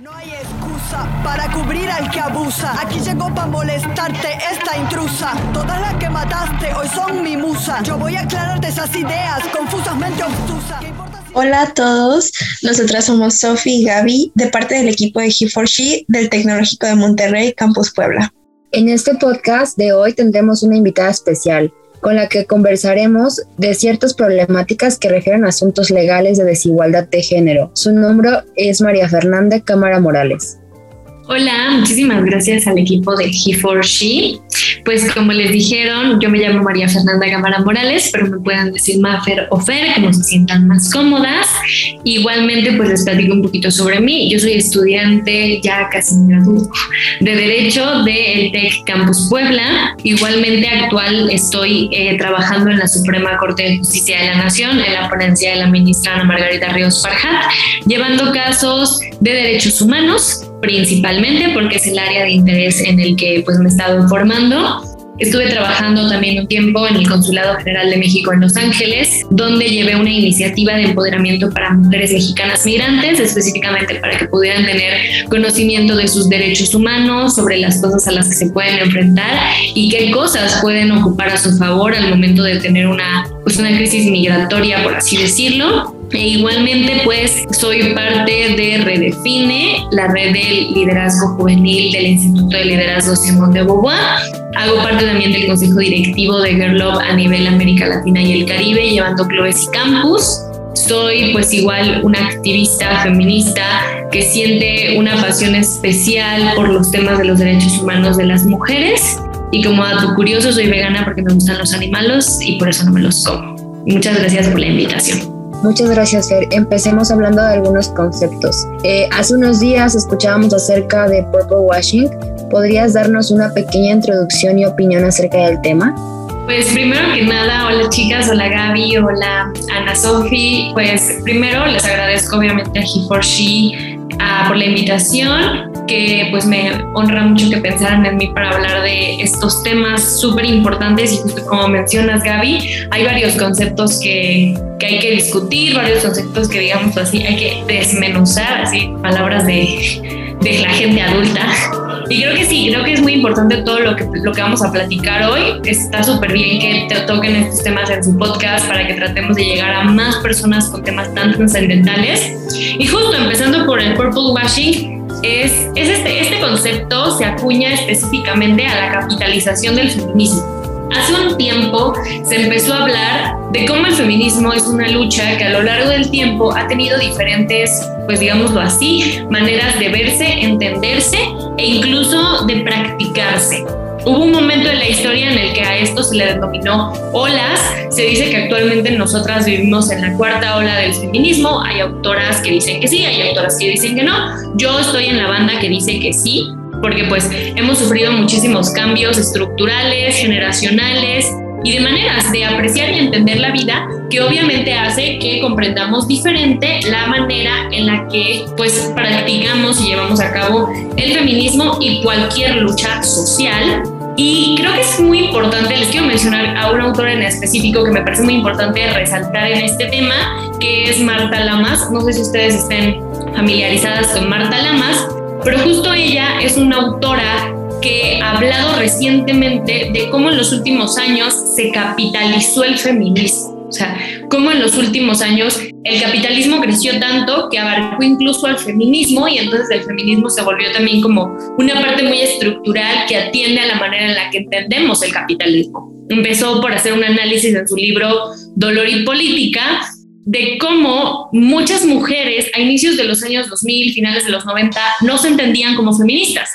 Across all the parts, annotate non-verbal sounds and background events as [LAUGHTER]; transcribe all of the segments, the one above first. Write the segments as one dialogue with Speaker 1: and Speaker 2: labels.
Speaker 1: No hay excusa para cubrir al que abusa. Aquí llegó para molestarte esta intrusa. Todas las que mataste hoy son mi musa. Yo voy a aclararte esas ideas confusamente obtusas.
Speaker 2: Hola a todos, nosotras somos Sofi y Gaby de parte del equipo de He4She del Tecnológico de Monterrey, Campus Puebla.
Speaker 3: En este podcast de hoy tendremos una invitada especial con la que conversaremos de ciertas problemáticas que refieren a asuntos legales de desigualdad de género. Su nombre es María Fernanda Cámara Morales.
Speaker 4: Hola, muchísimas gracias al equipo de He4She. Pues como les dijeron, yo me llamo María Fernanda Cámara Morales, pero me pueden decir Mafer o Fer, como se sientan más cómodas. Igualmente, pues les platico un poquito sobre mí. Yo soy estudiante ya casi graduado de Derecho del TEC Campus Puebla. Igualmente actual estoy eh, trabajando en la Suprema Corte de Justicia de la Nación, en la ponencia de la ministra Ana Margarita Ríos Farjat, llevando casos de derechos humanos principalmente porque es el área de interés en el que pues me he estado informando. Estuve trabajando también un tiempo en el Consulado General de México en Los Ángeles, donde llevé una iniciativa de empoderamiento para mujeres mexicanas migrantes, específicamente para que pudieran tener conocimiento de sus derechos humanos, sobre las cosas a las que se pueden enfrentar y qué cosas pueden ocupar a su favor al momento de tener una, pues una crisis migratoria, por así decirlo. E igualmente, pues soy parte de Redefine, la red del liderazgo juvenil del Instituto de Liderazgo Simón de Beauvoir. Hago parte también del consejo directivo de Girl Love a nivel América Latina y el Caribe, llevando clubes y campus. Soy pues igual una activista feminista que siente una pasión especial por los temas de los derechos humanos de las mujeres. Y como dato curioso, soy vegana porque me gustan los animales y por eso no me los como. Muchas gracias por la invitación.
Speaker 3: Muchas gracias, Fer. Empecemos hablando de algunos conceptos. Eh, hace unos días escuchábamos acerca de purple washing. ¿Podrías darnos una pequeña introducción y opinión acerca del tema?
Speaker 4: Pues primero que nada, hola chicas, hola Gaby, hola Ana Sofi. Pues primero les agradezco obviamente a He4She ah, por la invitación que pues me honra mucho que pensaran en mí para hablar de estos temas súper importantes y justo como mencionas Gaby, hay varios conceptos que, que, hay que discutir, varios conceptos que digamos así hay que desmenuzar, así palabras de, de la gente adulta. Y creo que sí, creo que es muy importante todo lo que, lo que vamos a platicar hoy. Está súper bien que te toquen estos temas en su podcast para que tratemos de llegar a más personas con temas tan trascendentales. Y justo empezando por el purple washing, es, este, este concepto se acuña específicamente a la capitalización del feminismo. Hace un tiempo se empezó a hablar de cómo el feminismo es una lucha que a lo largo del tiempo ha tenido diferentes, pues digámoslo así, maneras de verse, entenderse e incluso de practicarse. Hubo un momento en la historia en el que a esto se le denominó olas. Se dice que actualmente nosotras vivimos en la cuarta ola del feminismo. Hay autoras que dicen que sí, hay autoras que dicen que no. Yo estoy en la banda que dice que sí, porque pues hemos sufrido muchísimos cambios estructurales, generacionales y de maneras de apreciar y entender la vida que obviamente hace que comprendamos diferente la manera en la que pues practicamos y llevamos a cabo el feminismo y cualquier lucha social y creo que es muy importante, les quiero mencionar a una autora en específico que me parece muy importante resaltar en este tema, que es Marta Lamas. No sé si ustedes estén familiarizadas con Marta Lamas, pero justo ella es una autora que ha hablado recientemente de cómo en los últimos años se capitalizó el feminismo. O sea, cómo en los últimos años el capitalismo creció tanto que abarcó incluso al feminismo y entonces el feminismo se volvió también como una parte muy estructural que atiende a la manera en la que entendemos el capitalismo. Empezó por hacer un análisis en su libro Dolor y Política de cómo muchas mujeres a inicios de los años 2000, finales de los 90, no se entendían como feministas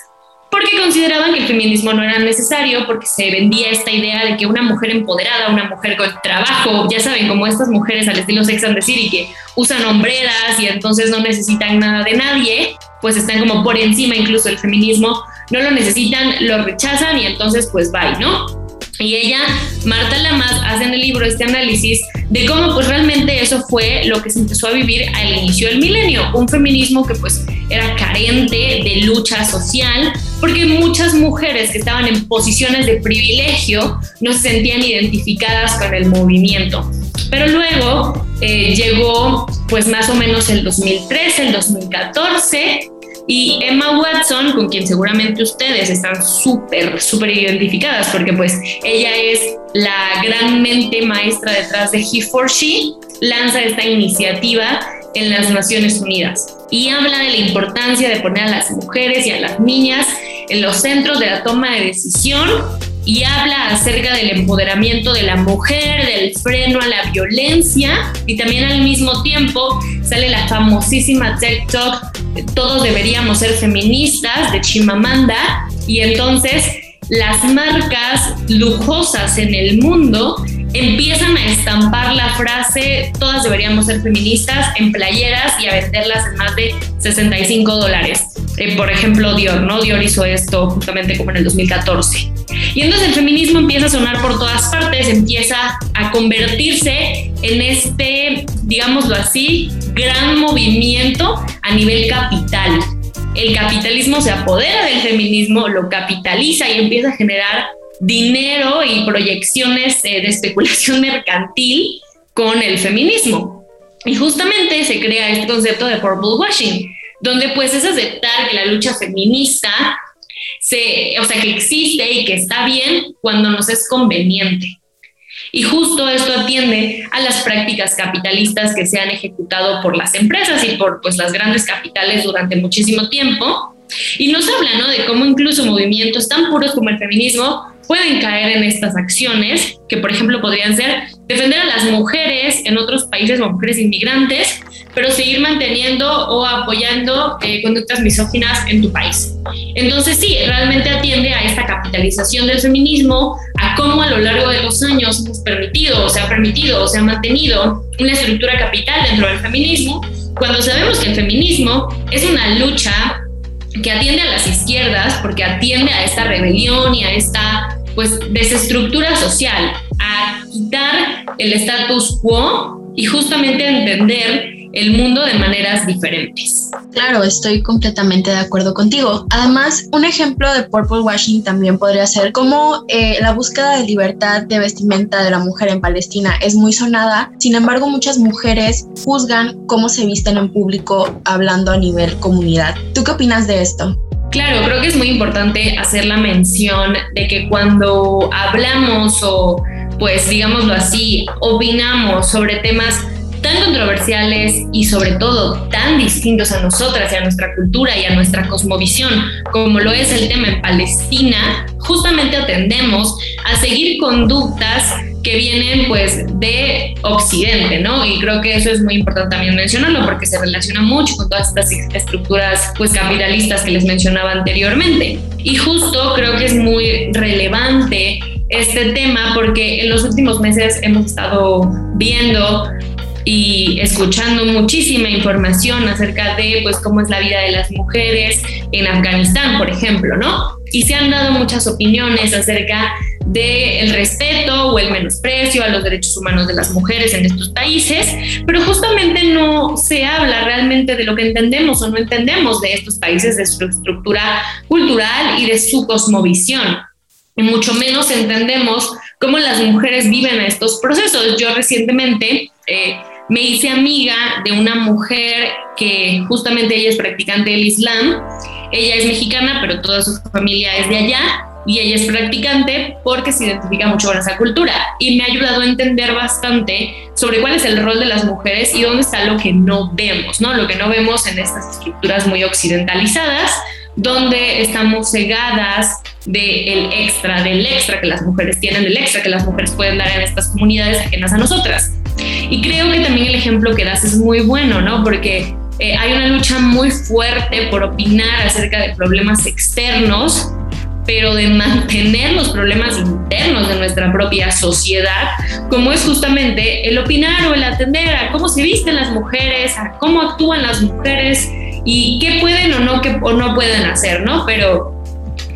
Speaker 4: porque consideraban que el feminismo no era necesario, porque se vendía esta idea de que una mujer empoderada, una mujer con trabajo, ya saben, como estas mujeres al estilo Sex and the City, que usan hombreras y entonces no necesitan nada de nadie, pues están como por encima incluso del feminismo, no lo necesitan, lo rechazan y entonces pues bye, ¿no? Y ella, Marta Lamas, hace en el libro este análisis de cómo pues realmente eso fue lo que se empezó a vivir al inicio del milenio, un feminismo que pues era carente de lucha social, porque muchas mujeres que estaban en posiciones de privilegio no se sentían identificadas con el movimiento. Pero luego eh, llegó pues más o menos el 2013, el 2014, Y Emma Watson, con quien seguramente ustedes están súper, súper identificadas, porque pues ella es la gran mente maestra detrás de He for She, lanza esta iniciativa en las Naciones Unidas y habla de la importancia de poner a las mujeres y a las niñas en los centros de la toma de decisión y habla acerca del empoderamiento de la mujer, del freno a la violencia y también al mismo tiempo sale la famosísima TikTok Todos deberíamos ser feministas de Chimamanda y entonces las marcas lujosas en el mundo empiezan a estampar la frase todas deberíamos ser feministas en playeras y a venderlas en más de 65 dólares. Eh, por ejemplo, Dior, ¿no? Dior hizo esto justamente como en el 2014. Y entonces el feminismo empieza a sonar por todas partes, empieza a convertirse en este, digámoslo así, gran movimiento a nivel capital. El capitalismo se apodera del feminismo, lo capitaliza y empieza a generar dinero y proyecciones eh, de especulación [LAUGHS] mercantil con el feminismo. Y justamente se crea este concepto de purple washing, donde pues es aceptar que la lucha feminista se, o sea, que existe y que está bien cuando nos es conveniente. Y justo esto atiende a las prácticas capitalistas que se han ejecutado por las empresas y por pues, las grandes capitales durante muchísimo tiempo. Y nos habla ¿no? de cómo incluso movimientos tan puros como el feminismo pueden caer en estas acciones, que por ejemplo podrían ser defender a las mujeres en otros países o mujeres inmigrantes, pero seguir manteniendo o apoyando eh, conductas misóginas en tu país. Entonces sí, realmente atiende a esta capitalización del feminismo, a cómo a lo largo de los años hemos permitido, o se ha permitido, o se ha mantenido una estructura capital dentro del feminismo, cuando sabemos que el feminismo es una lucha que atiende a las izquierdas, porque atiende a esta rebelión y a esta pues desestructura social, a quitar el status quo y justamente a entender el mundo de maneras diferentes.
Speaker 2: Claro, estoy completamente de acuerdo contigo. Además, un ejemplo de purple washing también podría ser como eh, la búsqueda de libertad de vestimenta de la mujer en Palestina es muy sonada. Sin embargo, muchas mujeres juzgan cómo se visten en público hablando a nivel comunidad. ¿Tú qué opinas de esto?
Speaker 4: Claro, creo que es muy importante hacer la mención de que cuando hablamos o, pues digámoslo así, opinamos sobre temas tan controversiales y sobre todo tan distintos a nosotras y a nuestra cultura y a nuestra cosmovisión como lo es el tema en Palestina, justamente atendemos a seguir conductas que vienen pues de Occidente, ¿no? Y creo que eso es muy importante también mencionarlo porque se relaciona mucho con todas estas estructuras pues capitalistas que les mencionaba anteriormente. Y justo creo que es muy relevante este tema porque en los últimos meses hemos estado viendo y escuchando muchísima información acerca de pues cómo es la vida de las mujeres en Afganistán, por ejemplo, ¿no? Y se han dado muchas opiniones acerca del respeto o el menosprecio a los derechos humanos de las mujeres en estos países, pero justamente no se habla realmente de lo que entendemos o no entendemos de estos países, de su estructura cultural y de su cosmovisión. Y mucho menos entendemos cómo las mujeres viven estos procesos. Yo recientemente eh, me hice amiga de una mujer que justamente ella es practicante del Islam. Ella es mexicana, pero toda su familia es de allá y ella es practicante porque se identifica mucho con esa cultura y me ha ayudado a entender bastante sobre cuál es el rol de las mujeres y dónde está lo que no vemos, ¿no? Lo que no vemos en estas estructuras muy occidentalizadas, donde estamos cegadas del extra, del extra que las mujeres tienen, del extra que las mujeres pueden dar en estas comunidades ajenas a nosotras. Y creo que también el ejemplo que das es muy bueno, ¿no? Porque eh, hay una lucha muy fuerte por opinar acerca de problemas externos pero de mantener los problemas internos de nuestra propia sociedad, como es justamente el opinar o el atender a cómo se visten las mujeres, a cómo actúan las mujeres y qué pueden o no, qué, o no pueden hacer, ¿no? Pero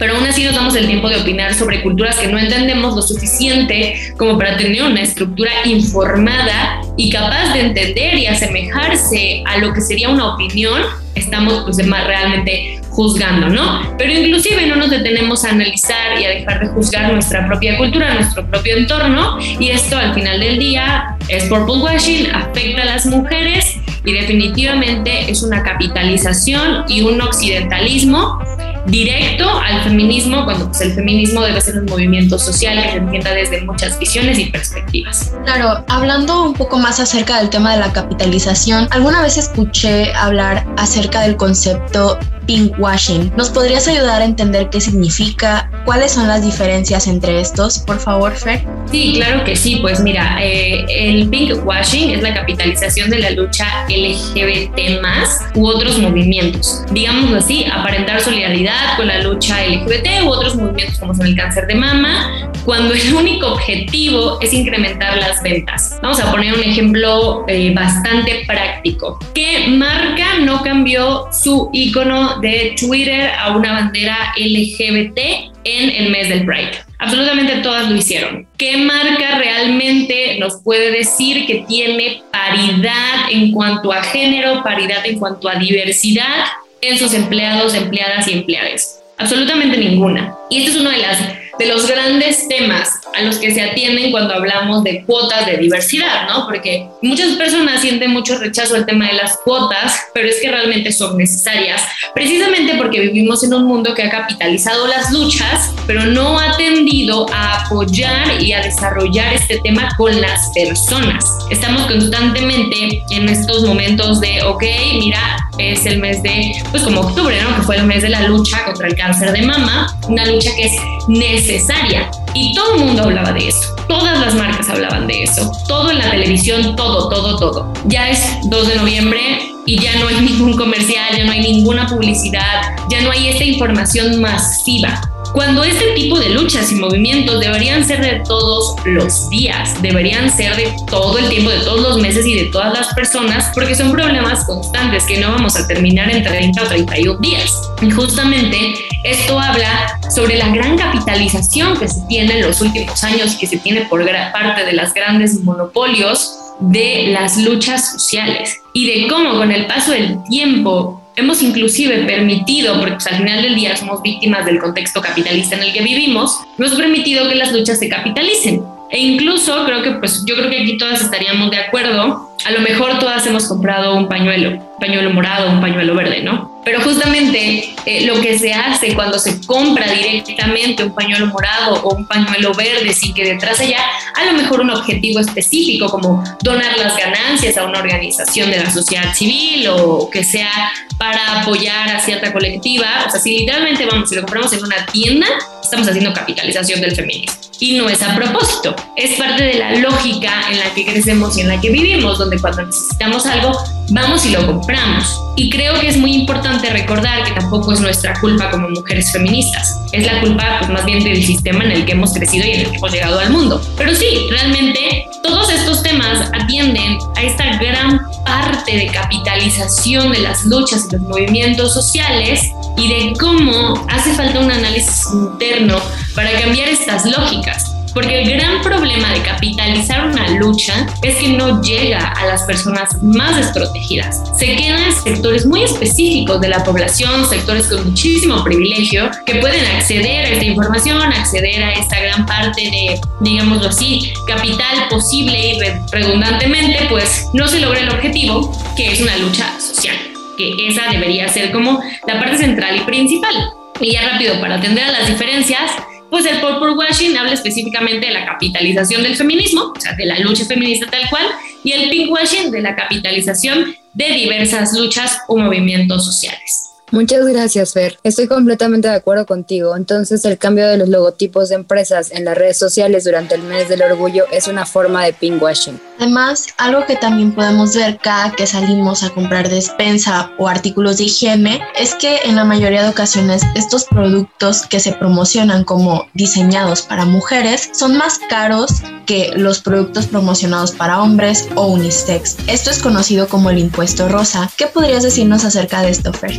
Speaker 4: pero aún así nos damos el tiempo de opinar sobre culturas que no entendemos lo suficiente como para tener una estructura informada y capaz de entender y asemejarse a lo que sería una opinión, estamos pues realmente juzgando, ¿no? Pero inclusive no nos detenemos a analizar y a dejar de juzgar nuestra propia cultura, nuestro propio entorno y esto al final del día es purple washing, afecta a las mujeres y definitivamente es una capitalización y un occidentalismo directo al feminismo, cuando pues, el feminismo debe ser un movimiento social que se entienda desde muchas visiones y perspectivas.
Speaker 2: Claro, hablando un poco más acerca del tema de la capitalización, alguna vez escuché hablar acerca del concepto pinkwashing. ¿Nos podrías ayudar a entender qué significa? ¿Cuáles son las diferencias entre estos, por favor, Fer?
Speaker 4: Sí, claro que sí. Pues mira, eh, el pinkwashing es la capitalización de la lucha LGBT más u otros movimientos. Digámoslo así, aparentar solidaridad con la lucha LGBT u otros movimientos como son el cáncer de mama, cuando el único objetivo es incrementar las ventas. Vamos a poner un ejemplo eh, bastante práctico. ¿Qué marca no cambió su icono de Twitter a una bandera LGBT en el mes del Pride. Absolutamente todas lo hicieron. ¿Qué marca realmente nos puede decir que tiene paridad en cuanto a género, paridad en cuanto a diversidad en sus empleados, empleadas y empleados? Absolutamente ninguna. Y este es uno de las de los grandes temas a los que se atienden cuando hablamos de cuotas de diversidad, ¿no? Porque muchas personas sienten mucho rechazo al tema de las cuotas, pero es que realmente son necesarias, precisamente porque vivimos en un mundo que ha capitalizado las luchas, pero no ha tendido a apoyar y a desarrollar este tema con las personas. Estamos constantemente en estos momentos de, ok, mira, es el mes de, pues como octubre, ¿no? Que fue el mes de la lucha contra el cáncer de mama, una lucha que es necesaria. Y todo el mundo hablaba de eso. Todas las marcas hablaban de eso. Todo en la televisión, todo, todo, todo. Ya es 2 de noviembre y ya no hay [LAUGHS] ningún comercial, ya no hay ninguna publicidad, ya no hay esta información masiva cuando este tipo de luchas y movimientos deberían ser de todos los días, deberían ser de todo el tiempo, de todos los meses y de todas las personas, porque son problemas constantes que no vamos a terminar en 30 o 31 días. Y justamente esto habla sobre la gran capitalización que se tiene en los últimos años que se tiene por parte de las grandes monopolios de las luchas sociales y de cómo con el paso del tiempo hemos inclusive permitido, porque pues, al final del día somos víctimas del contexto capitalista en el que vivimos, hemos permitido que las luchas se capitalicen. E incluso creo que, pues yo creo que aquí todas estaríamos de acuerdo, a lo mejor todas hemos comprado un pañuelo, un pañuelo morado, un pañuelo verde, ¿no? Pero justamente eh, lo que se hace cuando se compra directamente un pañuelo morado o un pañuelo verde sin que detrás haya a lo mejor un objetivo específico como donar las ganancias a una organización de la sociedad civil o que sea para apoyar a cierta colectiva, o sea, si literalmente vamos, si lo compramos en una tienda, estamos haciendo capitalización del feminismo. Y no es a propósito, es parte de la lógica en la que crecemos y en la que vivimos, donde cuando necesitamos algo, vamos y lo compramos. Y creo que es muy importante recordar que tampoco es nuestra culpa como mujeres feministas, es la culpa pues, más bien del sistema en el que hemos crecido y en el que hemos llegado al mundo. Pero sí, realmente todos estos temas atienden a esta gran parte de capitalización de las luchas y los movimientos sociales y de cómo hace falta un análisis interno para cambiar estas lógicas. Porque el gran problema de capitalizar una lucha es que no llega a las personas más desprotegidas. Se quedan sectores muy específicos de la población, sectores con muchísimo privilegio, que pueden acceder a esta información, acceder a esta gran parte de, digámoslo así, capital posible y redundantemente, pues no se logra el objetivo, que es una lucha social que esa debería ser como la parte central y principal. Y ya rápido, para atender a las diferencias, pues el purple washing habla específicamente de la capitalización del feminismo, o sea, de la lucha feminista tal cual, y el pink washing de la capitalización de diversas luchas o movimientos sociales.
Speaker 3: Muchas gracias, Fer. Estoy completamente de acuerdo contigo. Entonces, el cambio de los logotipos de empresas en las redes sociales durante el mes del orgullo es una forma de pinkwashing.
Speaker 2: Además, algo que también podemos ver cada que salimos a comprar despensa o artículos de higiene es que en la mayoría de ocasiones estos productos que se promocionan como diseñados para mujeres son más caros que los productos promocionados para hombres o unisex. Esto es conocido como el impuesto rosa. ¿Qué podrías decirnos acerca de esto, Fer?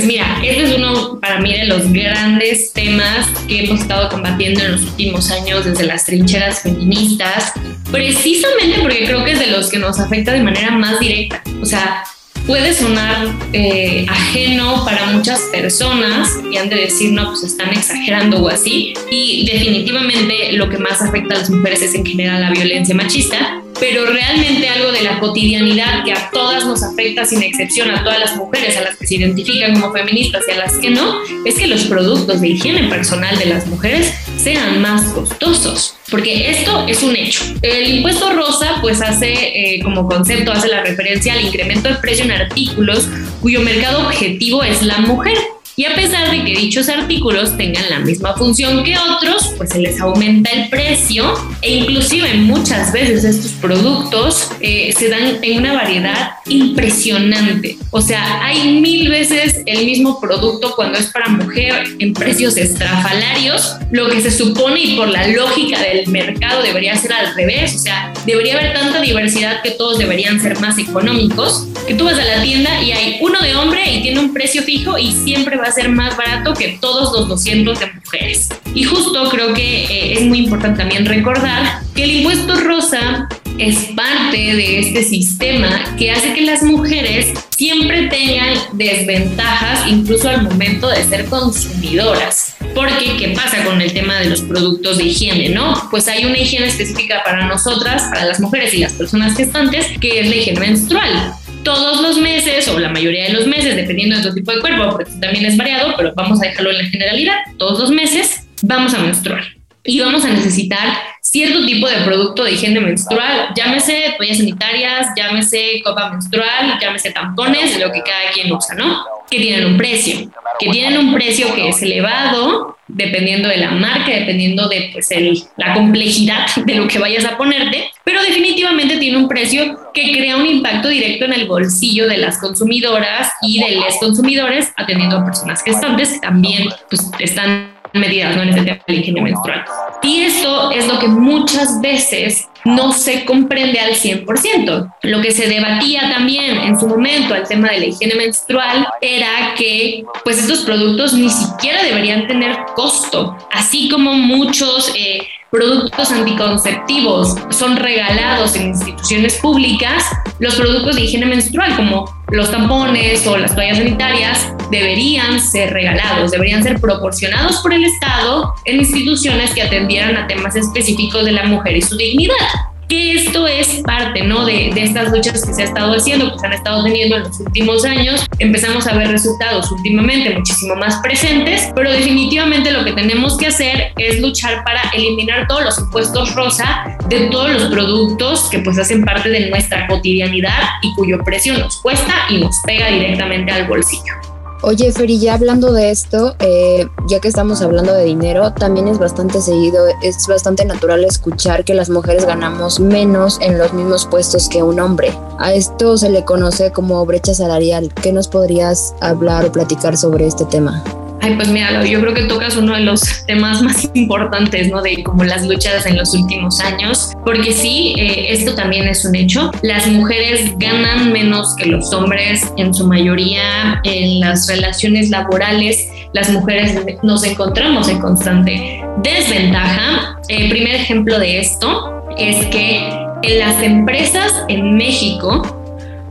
Speaker 4: Pues mira, este es uno para mí de los grandes temas que hemos estado combatiendo en los últimos años desde las trincheras feministas, precisamente porque creo que es de los que nos afecta de manera más directa. O sea, puede sonar eh, ajeno para muchas personas y han de decir, no, pues están exagerando o así. Y definitivamente lo que más afecta a las mujeres es en general la violencia machista. Pero realmente algo de la cotidianidad que a todas nos afecta sin excepción, a todas las mujeres, a las que se identifican como feministas y a las que no, es que los productos de higiene personal de las mujeres sean más costosos. Porque esto es un hecho. El impuesto rosa pues hace eh, como concepto, hace la referencia al incremento de precio en artículos cuyo mercado objetivo es la mujer. Y a pesar de que dichos artículos tengan la misma función que otros, pues se les aumenta el precio e inclusive muchas veces estos productos eh, se dan en una variedad impresionante. O sea, hay mil veces el mismo producto cuando es para mujer en precios estrafalarios, lo que se supone y por la lógica del mercado debería ser al revés. O sea, debería haber tanta diversidad que todos deberían ser más económicos, que tú vas a la tienda y hay uno de hombre y tiene un precio fijo y siempre va ser más barato que todos los 200 de mujeres. Y justo creo que eh, es muy importante también recordar que el impuesto rosa es parte de este sistema que hace que las mujeres siempre tengan desventajas incluso al momento de ser consumidoras. Porque, ¿qué pasa con el tema de los productos de higiene, no? Pues hay una higiene específica para nosotras, para las mujeres y las personas gestantes, que es la higiene menstrual todos los meses o la mayoría de los meses, dependiendo de tu tipo de cuerpo, porque también es variado, pero vamos a dejarlo en la generalidad, todos los meses vamos a menstruar y vamos a necesitar cierto tipo de producto de higiene menstrual, llámese toallas sanitarias, llámese copa menstrual, llámese tampones, lo que cada quien usa, ¿no? Que tienen un precio, que tienen un precio que es elevado dependiendo de la marca, dependiendo de pues, el, la complejidad de lo que vayas a ponerte, pero definitivamente tiene un precio que crea un impacto directo en el bolsillo de las consumidoras y de los consumidores, atendiendo a personas gestantes que también pues, están medidas ¿no? en este tema de la higiene menstrual. Y esto es lo que muchas veces no se comprende al 100%. Lo que se debatía también en su momento al tema de la higiene menstrual era que pues estos productos ni siquiera deberían tener costo, así como muchos eh, productos anticonceptivos son regalados en instituciones públicas, los productos de higiene menstrual como los tampones o las toallas sanitarias deberían ser regalados, deberían ser proporcionados por el Estado en instituciones que atendieran a temas específicos de la mujer y su dignidad que esto es parte ¿no? de, de, estas luchas que se ha estado haciendo, que se han estado teniendo en los últimos años. Empezamos a ver resultados últimamente muchísimo más presentes, pero definitivamente lo que tenemos que hacer es luchar para eliminar todos los impuestos rosa de todos los productos que pues hacen parte de nuestra cotidianidad y cuyo precio nos cuesta y nos pega directamente al bolsillo.
Speaker 3: Oye, Feri, ya hablando de esto, eh, ya que estamos hablando de dinero, también es bastante seguido, es bastante natural escuchar que las mujeres ganamos menos en los mismos puestos que un hombre. A esto se le conoce como brecha salarial. ¿Qué nos podrías hablar o platicar sobre este tema?
Speaker 4: Ay, pues mira, yo creo que tocas uno de los temas [LAUGHS] más importantes, ¿no? De como las luchas en los últimos años, porque sí, eh, esto también es un hecho. Las mujeres ganan menos que los hombres en su mayoría en las relaciones laborales. Las mujeres nos encontramos en constante desventaja. El primer ejemplo de esto es que en las empresas en México,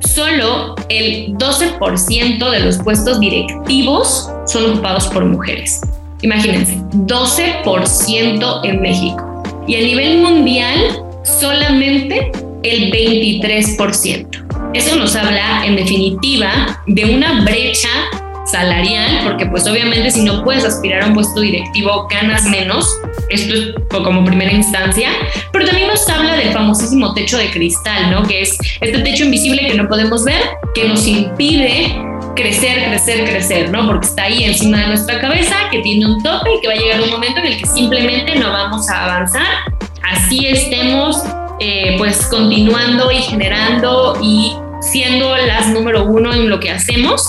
Speaker 4: solo el 12% de los puestos directivos son ocupados por mujeres. Imagínense, 12% en México. Y a nivel mundial, solamente el 23%. Eso nos habla, en definitiva, de una brecha salarial, porque pues obviamente si no puedes aspirar a un puesto directivo ganas menos, esto es como primera instancia, pero también nos habla del famosísimo techo de cristal, ¿no? Que es este techo invisible que no podemos ver, que nos impide crecer, crecer, crecer, ¿no? Porque está ahí encima de nuestra cabeza, que tiene un tope y que va a llegar un momento en el que simplemente no vamos a avanzar, así estemos eh, pues continuando y generando y siendo las número uno en lo que hacemos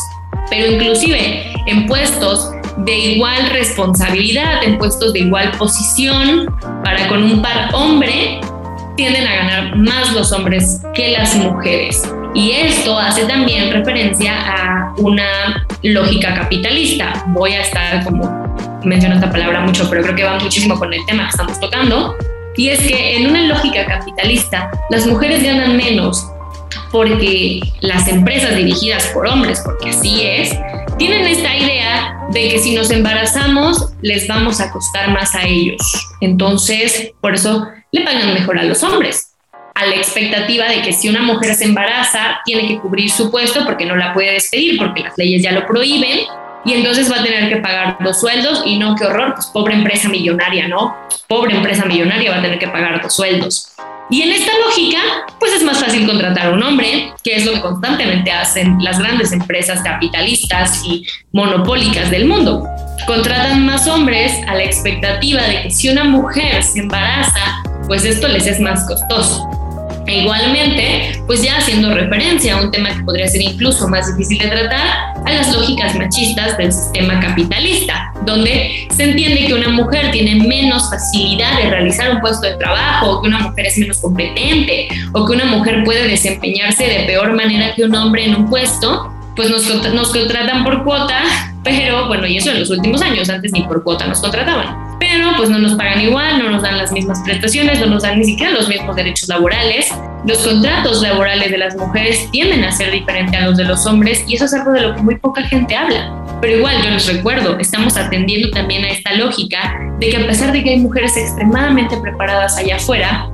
Speaker 4: pero inclusive en puestos de igual responsabilidad, en puestos de igual posición, para con un par hombre, tienden a ganar más los hombres que las mujeres. Y esto hace también referencia a una lógica capitalista. Voy a estar como menciono esta palabra mucho, pero creo que va muchísimo con el tema que estamos tocando. Y es que en una lógica capitalista, las mujeres ganan menos porque las empresas dirigidas por hombres, porque así es, tienen esta idea de que si nos embarazamos les vamos a costar más a ellos. Entonces, por eso le pagan mejor a los hombres. A la expectativa de que si una mujer se embaraza, tiene que cubrir su puesto porque no la puede despedir, porque las leyes ya lo prohíben, y entonces va a tener que pagar dos sueldos y no, qué horror, pues pobre empresa millonaria, ¿no? Pobre empresa millonaria va a tener que pagar dos sueldos. Y en esta lógica, pues es más fácil contratar a un hombre, que es lo que constantemente hacen las grandes empresas capitalistas y monopólicas del mundo. Contratan más hombres a la expectativa de que si una mujer se embaraza, pues esto les es más costoso. E igualmente, pues ya haciendo referencia a un tema que podría ser incluso más difícil de tratar, a las lógicas machistas del sistema capitalista, donde se entiende que una mujer tiene menos facilidad de realizar un puesto de trabajo, o que una mujer es menos competente, o que una mujer puede desempeñarse de peor manera que un hombre en un puesto, pues nos, nos contratan por cuota, pero bueno, y eso en los últimos años, antes ni por cuota nos contrataban pero pues no nos pagan igual, no nos dan las mismas prestaciones, no nos dan ni siquiera los mismos derechos laborales. Los contratos laborales de las mujeres tienden a ser diferentes a los de los hombres y eso es algo de lo que muy poca gente habla. Pero igual yo les recuerdo, estamos atendiendo también a esta lógica de que a pesar de que hay mujeres extremadamente preparadas allá afuera,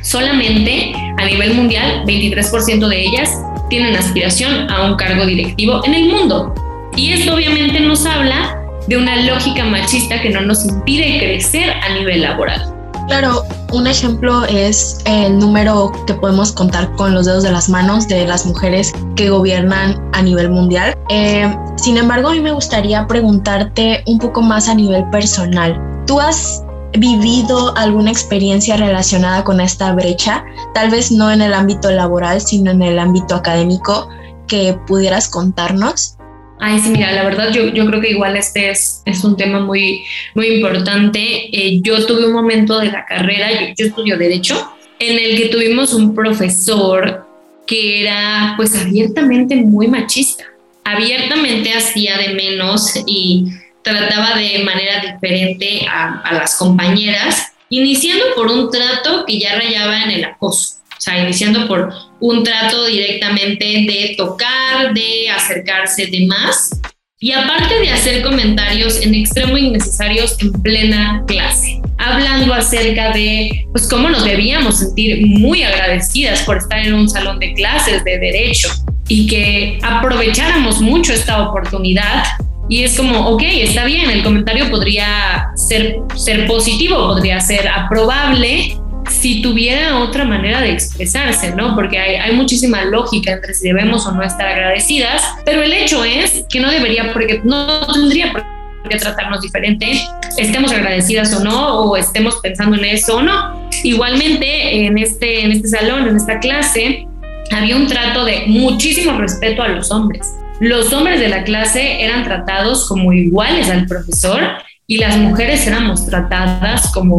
Speaker 4: solamente a nivel mundial 23% de ellas tienen aspiración a un cargo directivo en el mundo. Y esto obviamente nos habla de una lógica machista que no nos impide crecer a nivel laboral.
Speaker 2: Claro, un ejemplo es el número que podemos contar con los dedos de las manos de las mujeres que gobiernan a nivel mundial. Eh, sin embargo, a mí me gustaría preguntarte un poco más a nivel personal. ¿Tú has vivido alguna experiencia relacionada con esta brecha? Tal vez no en el ámbito laboral, sino en el ámbito académico que pudieras contarnos.
Speaker 4: Ay, sí, mira, la verdad yo, yo creo que igual este es, es un tema muy, muy importante. Eh, yo tuve un momento de la carrera, yo, yo estudio Derecho, en el que tuvimos un profesor que era pues abiertamente muy machista, abiertamente hacía de menos y trataba de manera diferente a, a las compañeras, iniciando por un trato que ya rayaba en el acoso. Sea, iniciando por un trato directamente de tocar, de acercarse de más. Y aparte de hacer comentarios en extremo innecesarios en plena clase, hablando acerca de pues cómo nos debíamos sentir muy agradecidas por estar en un salón de clases de derecho y que aprovecháramos mucho esta oportunidad y es como, ok, está bien, el comentario podría ser, ser positivo, podría ser aprobable, si tuviera otra manera de expresarse, ¿no? Porque hay, muchísima lógica entre si debemos o no estar agradecidas, pero el hecho es que no debería, porque no tendría por qué tratarnos diferente, estemos agradecidas o no, o estemos pensando en eso o no. Igualmente, en este, en este salón, en esta clase, había un trato de muchísimo respeto a los hombres. Los hombres de la clase eran tratados como iguales al profesor y las mujeres éramos tratadas como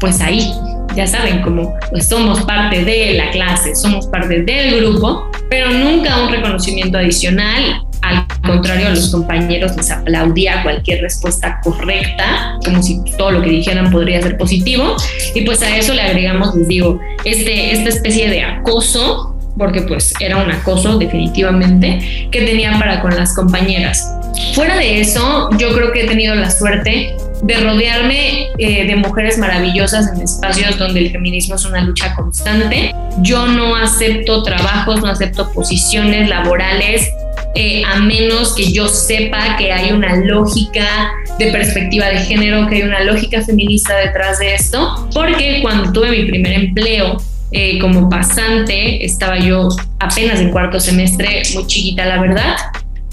Speaker 4: pues ahí, ya saben, como pues somos parte de la clase, somos parte del grupo, pero nunca un reconocimiento adicional. Al contrario, a los compañeros les aplaudía cualquier respuesta correcta, como si todo lo que dijeran podría ser positivo. Y pues a eso le agregamos, les digo, este, esta especie de acoso porque pues era un acoso definitivamente que tenía para con las compañeras. Fuera de eso, yo creo que he tenido la suerte de rodearme eh, de mujeres maravillosas en espacios donde el feminismo es una lucha constante. Yo no acepto trabajos, no acepto posiciones laborales eh, a menos que yo sepa que hay una lógica de perspectiva de género, que hay una lógica feminista detrás de esto, porque cuando tuve mi primer empleo eh, como pasante, estaba yo apenas en cuarto semestre, muy chiquita la verdad,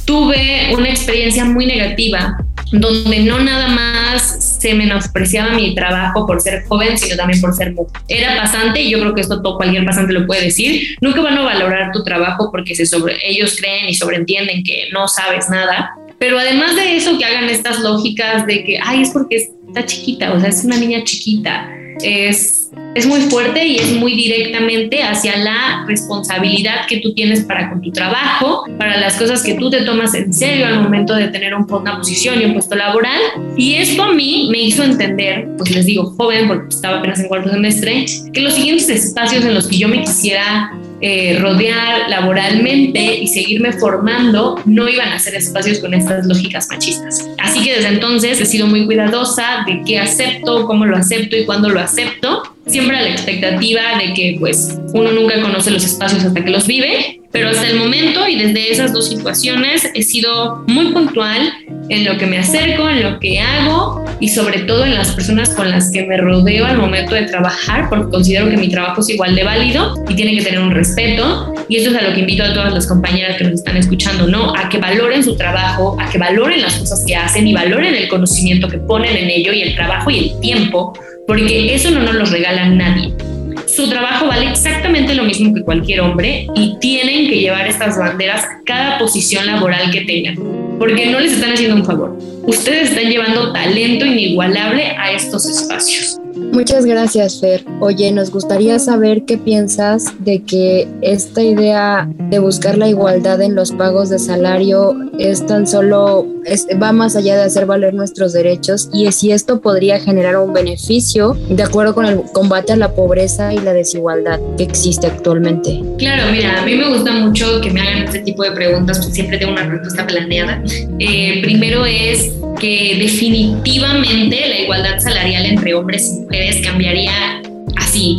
Speaker 4: tuve una experiencia muy negativa donde no nada más se menospreciaba mi trabajo por ser joven, sino también por ser mujer. Era pasante, y yo creo que esto todo cualquier pasante lo puede decir, nunca van a valorar tu trabajo porque se sobre, ellos creen y sobreentienden que no sabes nada. Pero además de eso, que hagan estas lógicas de que, ay, es porque está chiquita, o sea, es una niña chiquita, es, es muy fuerte y es muy directamente hacia la responsabilidad que tú tienes para con tu trabajo, para las cosas que tú te tomas en serio al momento de tener una posición y un puesto laboral. Y esto a mí me hizo entender, pues les digo joven, porque estaba apenas en cuarto semestre, que los siguientes espacios en los que yo me quisiera eh, rodear laboralmente y seguirme formando no iban a ser espacios con estas lógicas machistas. Así que desde entonces he sido muy cuidadosa de qué acepto, cómo lo acepto y cuándo lo acepto siempre a la expectativa de que pues uno nunca conoce los espacios hasta que los vive, pero hasta el momento y desde esas dos situaciones he sido muy puntual en lo que me acerco, en lo que hago y sobre todo en las personas con las que me rodeo al momento de trabajar, porque considero que mi trabajo es igual de válido y tiene que tener un respeto. Y esto es a lo que invito a todas las compañeras que nos están escuchando, ¿no? A que valoren su trabajo, a que valoren las cosas que hacen y valoren el conocimiento que ponen en ello y el trabajo y el tiempo, porque eso no nos lo regala nadie su trabajo vale exactamente lo mismo que cualquier hombre y tienen que llevar estas banderas a cada posición laboral que tengan, porque no les están haciendo un favor. Ustedes están llevando talento inigualable a estos espacios.
Speaker 3: Muchas gracias, Fer. Oye, nos gustaría saber qué piensas de que esta idea de buscar la igualdad en los pagos de salario es tan solo, va más allá de hacer valer nuestros derechos y si esto podría generar un beneficio de acuerdo con el combate a la pobreza y la desigualdad que existe actualmente.
Speaker 4: Claro, mira, a mí me gusta mucho que me hagan este tipo de preguntas, porque siempre tengo una respuesta planeada. Eh, primero es que definitivamente la igualdad salarial entre hombres y mujeres cambiaría así,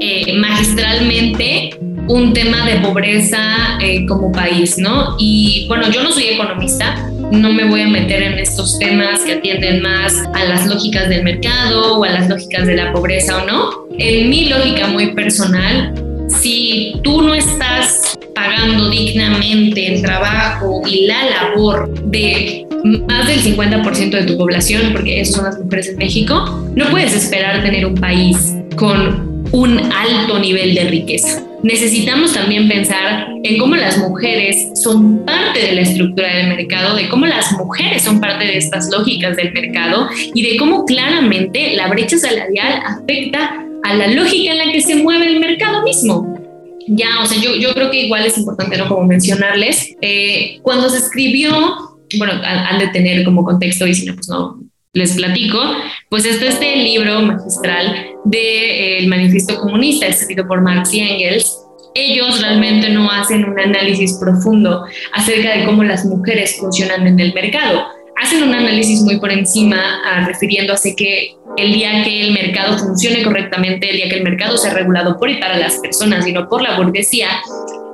Speaker 4: eh, magistralmente un tema de pobreza eh, como país, ¿no? Y bueno, yo no soy economista, no me voy a meter en estos temas que atienden más a las lógicas del mercado o a las lógicas de la pobreza o no. En mi lógica muy personal, si tú no estás pagando dignamente el trabajo y la labor de más del 50% de tu población, porque esas son las mujeres en México, no puedes esperar tener un país con un alto nivel de riqueza. Necesitamos también pensar en cómo las mujeres son parte de la estructura del mercado, de cómo las mujeres son parte de estas lógicas del mercado y de cómo claramente la brecha salarial afecta a la lógica en la que se mueve el mercado mismo. Ya, o sea, yo, yo creo que igual es importante, ¿no? Como mencionarles, eh, cuando se escribió, bueno, han de tener como contexto y si no, pues no, les platico, pues está este libro magistral del de, eh, Manifiesto Comunista, escrito por Marx y Engels. Ellos realmente no hacen un análisis profundo acerca de cómo las mujeres funcionan en el mercado. Hacen un análisis muy por encima, a, refiriéndose que el día que el mercado funcione correctamente, el día que el mercado sea regulado por y para las personas y no por la burguesía,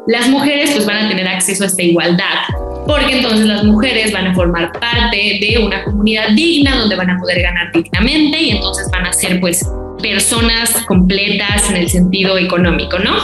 Speaker 4: las mujeres pues van a tener acceso a esta igualdad, porque entonces las mujeres van a formar parte de una comunidad digna donde van a poder ganar dignamente y entonces van a ser pues personas completas en el sentido económico, ¿no?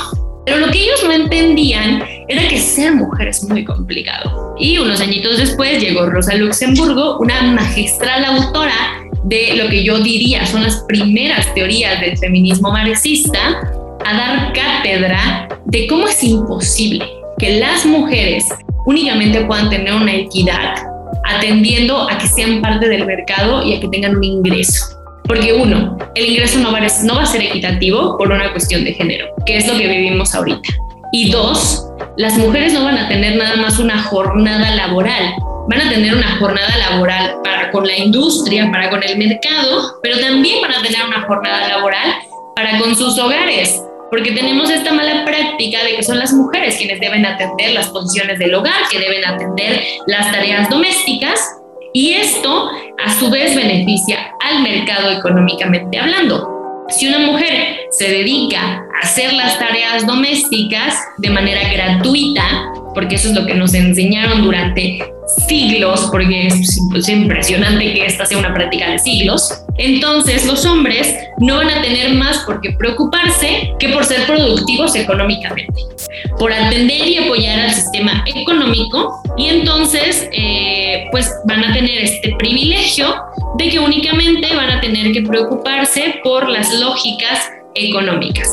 Speaker 4: Pero lo que ellos no entendían era que ser mujer es muy complicado. Y unos añitos después llegó Rosa Luxemburgo, una magistral autora de lo que yo diría son las primeras teorías del feminismo marxista, a dar cátedra de cómo es imposible que las mujeres únicamente puedan tener una equidad atendiendo a que sean parte del mercado y a que tengan un ingreso. Porque uno, el ingreso no va, a, no va a ser equitativo por una cuestión de género, que es lo que vivimos ahorita. Y dos, las mujeres no van a tener nada más una jornada laboral, van a tener una jornada laboral para con la industria, para con el mercado, pero también van a tener una jornada laboral para con sus hogares, porque tenemos esta mala práctica de que son las mujeres quienes deben atender las posiciones del hogar, que deben atender las tareas domésticas, y esto a su vez beneficia al mercado económicamente hablando. Si una mujer se dedica a hacer las tareas domésticas de manera gratuita, porque eso es lo que nos enseñaron durante siglos, porque es, impresionante que esta sea una práctica de siglos, entonces los hombres no van a tener más por qué preocuparse que por ser productivos económicamente, por atender y apoyar al sistema económico y entonces eh, pues van a tener este privilegio de que únicamente van a tener que preocuparse por las lógicas económicas.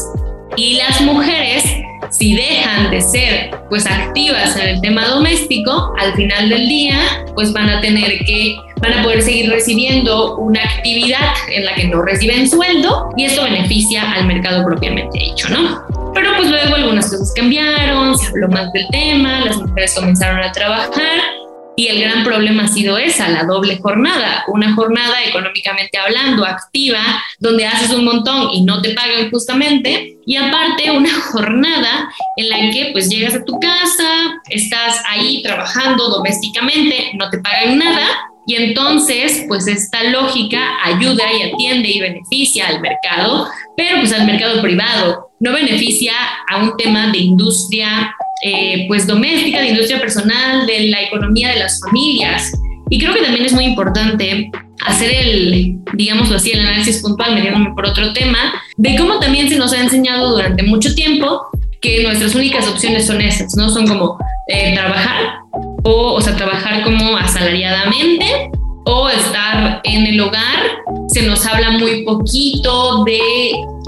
Speaker 4: Y las mujeres si dejan de ser pues activas en el tema doméstico, al final del día pues van a tener que, van a poder seguir recibiendo una actividad en la que no reciben sueldo y esto beneficia al mercado propiamente dicho, ¿no? Pero pues luego algunas cosas cambiaron, se habló más del tema, las mujeres comenzaron a trabajar y el gran problema ha sido esa, la doble jornada, una jornada económicamente hablando, activa, donde haces un montón y no te pagan justamente, y aparte una jornada en la que pues llegas a tu casa, estás ahí trabajando domésticamente, no te pagan nada, Y entonces, pues esta lógica ayuda y atiende y beneficia al mercado, pero pues al mercado privado, no beneficia a un tema de industria eh, pues doméstica, de industria personal, de la economía de las familias. Y creo que también es muy importante hacer el, digámoslo así, el análisis puntual, metiéndome por otro tema, de cómo también se nos ha enseñado durante mucho tiempo que nuestras únicas opciones son esas, ¿no? Son como eh, trabajar o, o sea, trabajar como asalariadamente o estar en el hogar. Se nos habla muy poquito de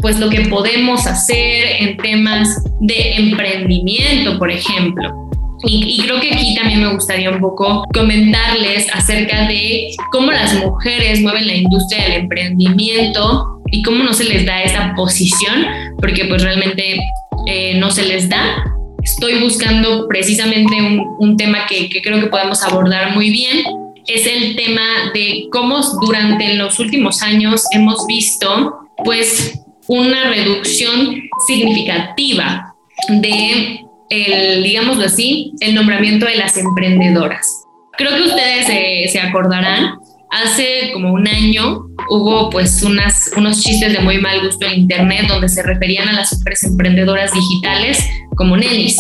Speaker 4: pues lo que podemos hacer en temas de emprendimiento, por ejemplo. Y, creo que aquí también me gustaría un poco comentarles acerca de cómo las mujeres mueven la industria del emprendimiento y cómo no se les da esa posición, porque pues realmente eh, no se les da. Estoy buscando precisamente un, tema que, que creo que podemos abordar muy bien. Es el tema de cómo durante los últimos años hemos visto pues una reducción significativa de el, digámoslo así, el nombramiento de las emprendedoras. Creo que ustedes se, acordarán, hace como un año hubo pues unas, unos chistes de muy mal gusto en internet donde se referían a las mujeres emprendedoras digitales como nenis.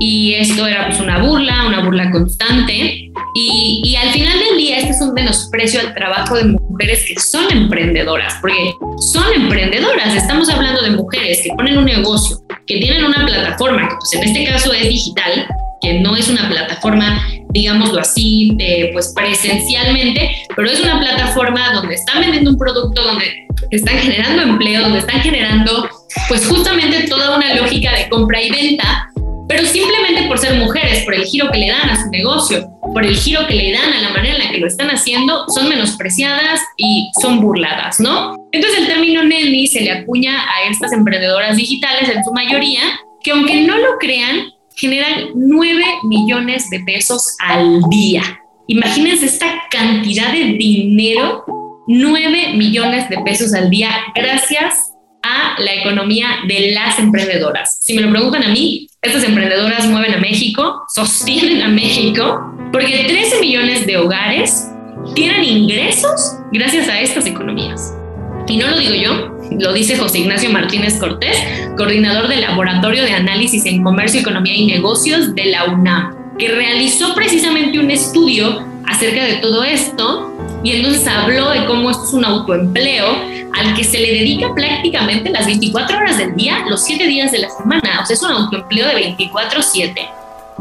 Speaker 4: Y esto era pues una burla, una burla constante. Y, y al final del día este es un menosprecio al trabajo de mujeres que son emprendedoras, porque son emprendedoras, estamos hablando de mujeres que ponen un negocio, que tienen una plataforma, que pues en este caso es digital, que no es una plataforma, digámoslo así, pues presencialmente, pero es una plataforma donde están vendiendo un producto, donde están generando empleo, donde están generando pues justamente toda una lógica de compra y venta, pero simplemente por ser mujeres, por el giro que le dan a su negocio, por el giro que le dan a la manera en la que lo están haciendo, son menospreciadas y son burladas, ¿no? Entonces el término Nelly se le acuña a estas emprendedoras digitales en su mayoría, que aunque no lo crean, generan 9 millones de pesos al día. Imagínense esta cantidad de dinero, 9 millones de pesos al día, gracias a la economía de las emprendedoras. Si me lo preguntan a mí, a Sostienen a México, porque 13 millones de hogares tienen ingresos gracias a estas economías. Y no lo digo yo, lo dice José Ignacio Martínez Cortés, coordinador del Laboratorio de Análisis en Comercio, Economía y Negocios de la UNAM, que realizó precisamente un estudio acerca de todo esto y entonces habló de cómo esto es un autoempleo al que se le dedica prácticamente las 24 horas del día, los 7 días de la semana. O sea, es un autoempleo de 24/7,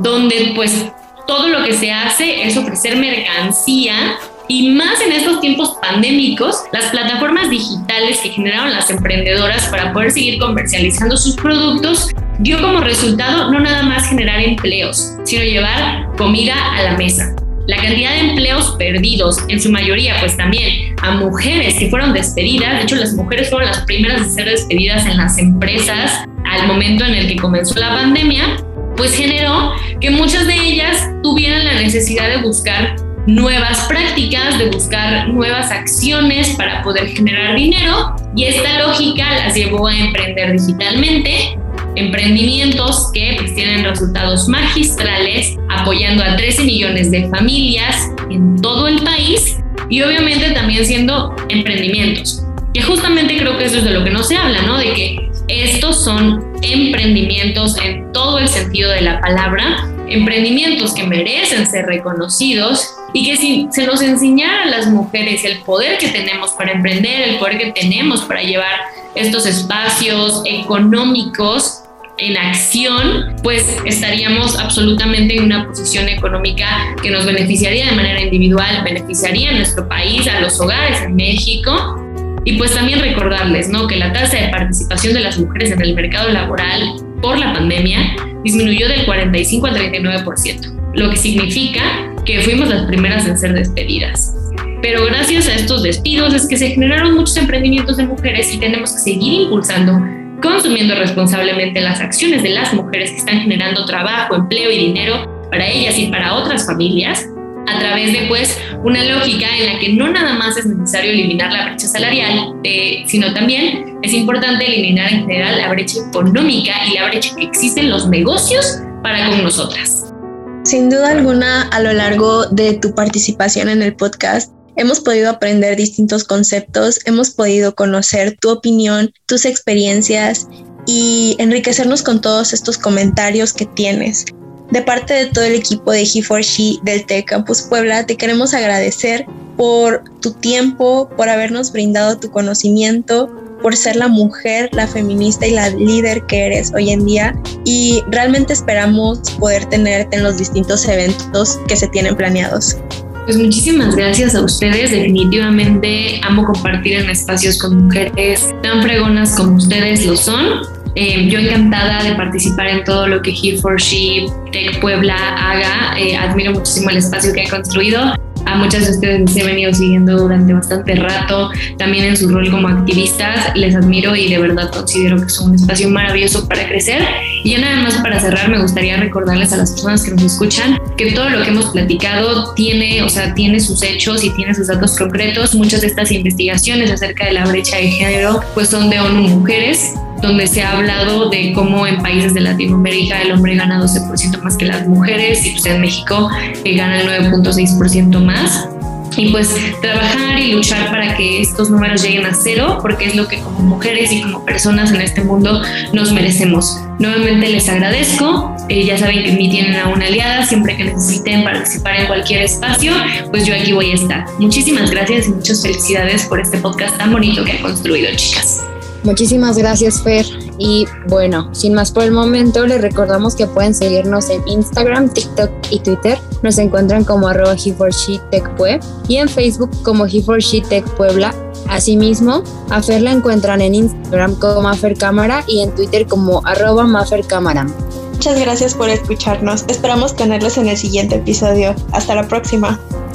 Speaker 4: donde pues todo lo que se hace es ofrecer mercancía y más en estos tiempos pandémicos, las plataformas digitales que generaron las emprendedoras para poder seguir comercializando sus productos dio como resultado no nada más generar empleos, sino llevar comida a la mesa. La cantidad de empleos perdidos, en su mayoría pues también a mujeres que fueron despedidas, de hecho las mujeres fueron las primeras en ser despedidas en las empresas al momento en el que comenzó la pandemia, pues generó que muchas de ellas tuvieran la necesidad de buscar nuevas prácticas, de buscar nuevas acciones para poder generar dinero y esta lógica las llevó a emprender digitalmente, emprendimientos que pues, tienen resultados magistrales apoyando a 13 millones de familias en todo el país y obviamente también siendo emprendimientos. Que justamente creo que eso es de lo que no se habla, ¿no? De que estos son emprendimientos en todo el sentido de la palabra, emprendimientos que merecen ser reconocidos y que si se nos enseñara a las mujeres el poder que tenemos para emprender, el poder que tenemos para llevar estos espacios económicos en acción, pues estaríamos absolutamente en una posición económica que nos beneficiaría de manera individual, beneficiaría a nuestro país, a los hogares en México. Y pues también recordarles, ¿no? Que la tasa de participación de las mujeres en el mercado laboral por la pandemia disminuyó del 45 al 39%, lo que significa que fuimos las primeras en ser despedidas. Pero gracias a estos despidos es que se generaron muchos emprendimientos de mujeres y tenemos que seguir impulsando, consumiendo responsablemente las acciones de las mujeres que están generando trabajo, empleo y dinero para ellas y para otras familias a través de pues una lógica en la que no nada más es necesario eliminar la brecha salarial, eh, sino también es importante eliminar en general la brecha económica y la brecha que existe en los negocios para con nosotras.
Speaker 2: Sin duda alguna, a lo largo de tu participación en el podcast, hemos podido aprender distintos conceptos, hemos podido conocer tu opinión, tus experiencias y enriquecernos con todos estos comentarios que tienes. De parte de todo el equipo de He4She del Tech Campus Puebla, te queremos agradecer por tu tiempo, por habernos brindado tu conocimiento, por ser la mujer, la feminista y la líder que eres hoy en día. Y realmente esperamos poder tenerte en los distintos eventos que se tienen planeados.
Speaker 4: Pues muchísimas gracias a ustedes. Definitivamente amo compartir en espacios con mujeres tan fregonas como ustedes lo son. Eh, yo encantada de participar en todo lo que He for She Tech Puebla haga. Eh, admiro muchísimo el espacio que ha construido. A muchas de ustedes les he venido siguiendo durante bastante rato, también en su rol como activistas. Les admiro y de verdad considero que es un espacio maravilloso para crecer. Y ya nada más para cerrar, me gustaría recordarles a las personas que nos escuchan que todo lo que hemos platicado tiene, o sea, tiene sus hechos y tiene sus datos concretos. Muchas de estas investigaciones acerca de la brecha de género pues son de ONU Mujeres donde se ha hablado de cómo en países de Latinoamérica el hombre gana 12% más que las mujeres y pues en México eh, gana el 9.6% más. Y pues trabajar y luchar para que estos números lleguen a cero, porque es lo que como mujeres y como personas en este mundo nos merecemos. Nuevamente les agradezco, eh, ya saben que en mí tienen a una aliada, siempre que necesiten participar en cualquier espacio, pues yo aquí voy a estar. Muchísimas gracias y muchas felicidades por este podcast tan bonito que han construido, chicas.
Speaker 3: Muchísimas gracias, Fer. Y bueno, sin más por el momento, les recordamos que pueden seguirnos en Instagram, TikTok y Twitter. Nos encuentran como arroba y en Facebook como he Puebla. Asimismo, a Fer la encuentran en Instagram como Mafer Cámara y en Twitter como arroba Mafer Cámara.
Speaker 2: Muchas gracias por escucharnos. Esperamos tenerlos en el siguiente episodio. Hasta la próxima.